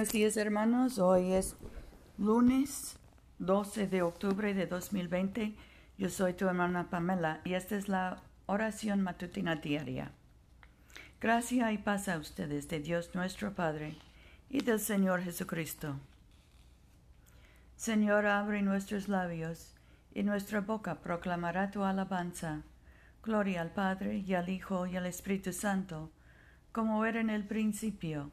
Buenos días hermanos, hoy es lunes 12 de octubre de 2020. Yo soy tu hermana Pamela y esta es la oración matutina diaria. Gracia y paz a ustedes de Dios nuestro Padre y del Señor Jesucristo. Señor, abre nuestros labios y nuestra boca proclamará tu alabanza. Gloria al Padre y al Hijo y al Espíritu Santo, como era en el principio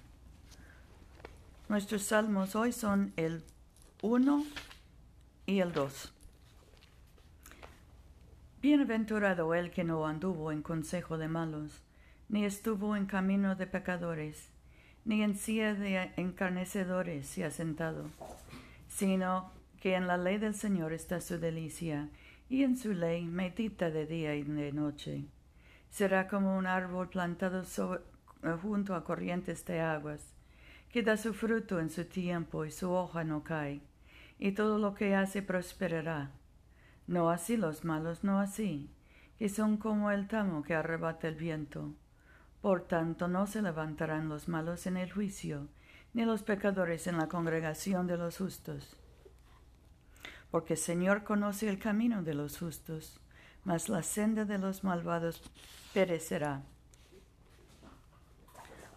Nuestros salmos hoy son el 1 y el 2. Bienaventurado el que no anduvo en consejo de malos, ni estuvo en camino de pecadores, ni en silla de encarnecedores se ha sentado, sino que en la ley del Señor está su delicia, y en su ley medita de día y de noche. Será como un árbol plantado junto a corrientes de aguas, que da su fruto en su tiempo y su hoja no cae, y todo lo que hace prosperará. No así los malos, no así, que son como el tamo que arrebata el viento. Por tanto no se levantarán los malos en el juicio, ni los pecadores en la congregación de los justos. Porque el Señor conoce el camino de los justos, mas la senda de los malvados perecerá.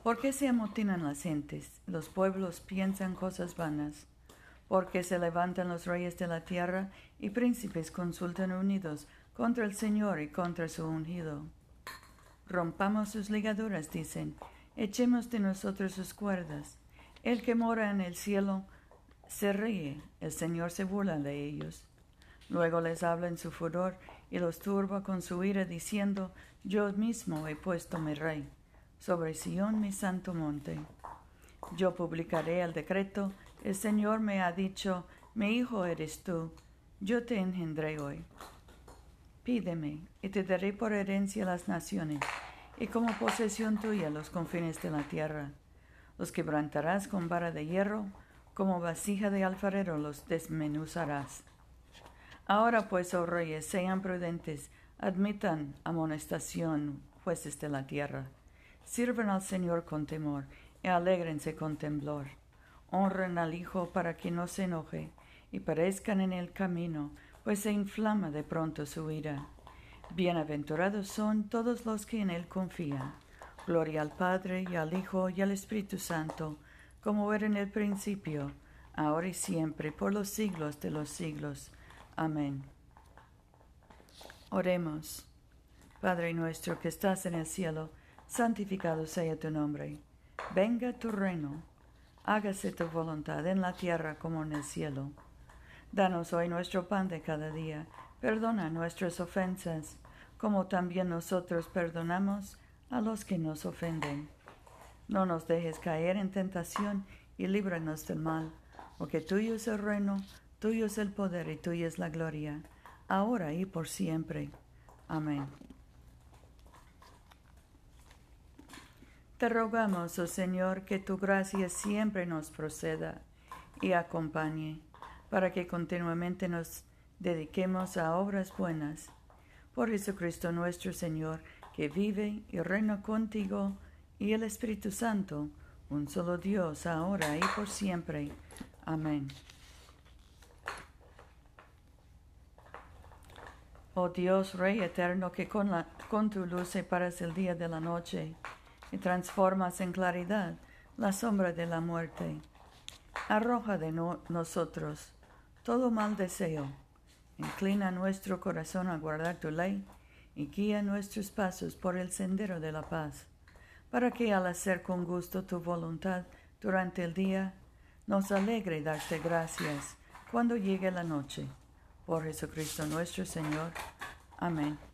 ¿Por qué se amotinan las gentes? Los pueblos piensan cosas vanas. Porque se levantan los reyes de la tierra y príncipes consultan unidos contra el Señor y contra su ungido. Rompamos sus ligaduras, dicen, echemos de nosotros sus cuerdas. El que mora en el cielo se ríe, el Señor se burla de ellos. Luego les habla en su furor y los turba con su ira, diciendo, Yo mismo he puesto mi rey sobre Sión mi santo monte. Yo publicaré el decreto, el Señor me ha dicho, mi hijo eres tú, yo te engendré hoy. Pídeme, y te daré por herencia las naciones, y como posesión tuya los confines de la tierra. Los quebrantarás con vara de hierro, como vasija de alfarero los desmenuzarás. Ahora pues, oh reyes, sean prudentes, admitan amonestación, jueces de la tierra. Sirvan al Señor con temor y alégrense con temblor. Honren al Hijo para que no se enoje y perezcan en el camino, pues se inflama de pronto su ira. Bienaventurados son todos los que en Él confían. Gloria al Padre y al Hijo y al Espíritu Santo, como era en el principio, ahora y siempre, por los siglos de los siglos. Amén. Oremos. Padre nuestro que estás en el cielo, santificado sea tu nombre. Venga tu reino, hágase tu voluntad en la tierra como en el cielo. Danos hoy nuestro pan de cada día, perdona nuestras ofensas, como también nosotros perdonamos a los que nos ofenden. No nos dejes caer en tentación y líbranos del mal, porque tuyo es el reino, tuyo es el poder y tuya es la gloria, ahora y por siempre. Amén. Te rogamos, oh Señor, que tu gracia siempre nos proceda y acompañe, para que continuamente nos dediquemos a obras buenas. Por Jesucristo nuestro Señor, que vive y reina contigo y el Espíritu Santo, un solo Dios, ahora y por siempre. Amén. Oh Dios, Rey eterno, que con, tu luz separas el día de la noche, y transformas en claridad la sombra de la muerte. arroja de nosotros todo mal deseo. Inclina nuestro corazón a guardar tu ley y guía nuestros pasos por el sendero de la paz, para que al hacer con gusto tu voluntad durante el día, nos alegre darte gracias cuando llegue la noche. Por Jesucristo nuestro Señor. Amén.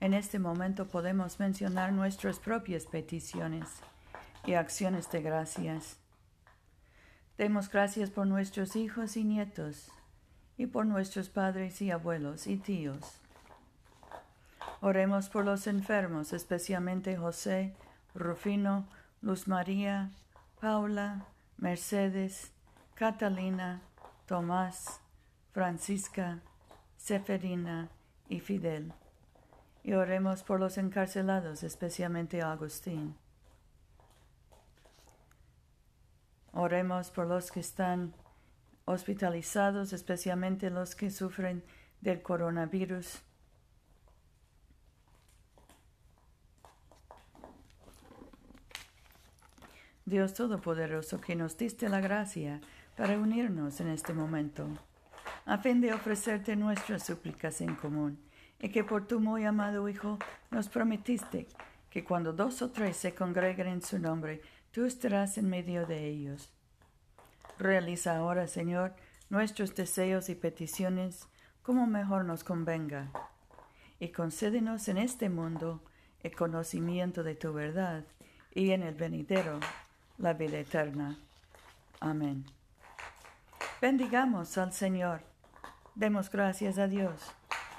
En este momento podemos mencionar nuestras propias peticiones y acciones de gracias. Demos gracias por nuestros hijos y nietos y por nuestros padres y abuelos y tíos. Oremos por los enfermos, especialmente José, Rufino, Luz María, Paula, Mercedes, Catalina, Tomás, Francisca, Seferina y Fidel y oremos por los encarcelados, especialmente Agustín. Oremos por los que están hospitalizados, especialmente los que sufren del coronavirus. Dios Todopoderoso, que nos diste la gracia para unirnos en este momento, a fin de ofrecerte nuestras súplicas en común y que por tu muy amado Hijo nos prometiste que cuando dos o tres se congreguen en su nombre, tú estarás en medio de ellos. Realiza ahora, Señor, nuestros deseos y peticiones como mejor nos convenga, y concédenos en este mundo el conocimiento de tu verdad y en el venidero la vida eterna. Amén. Bendigamos al Señor. Demos gracias a Dios.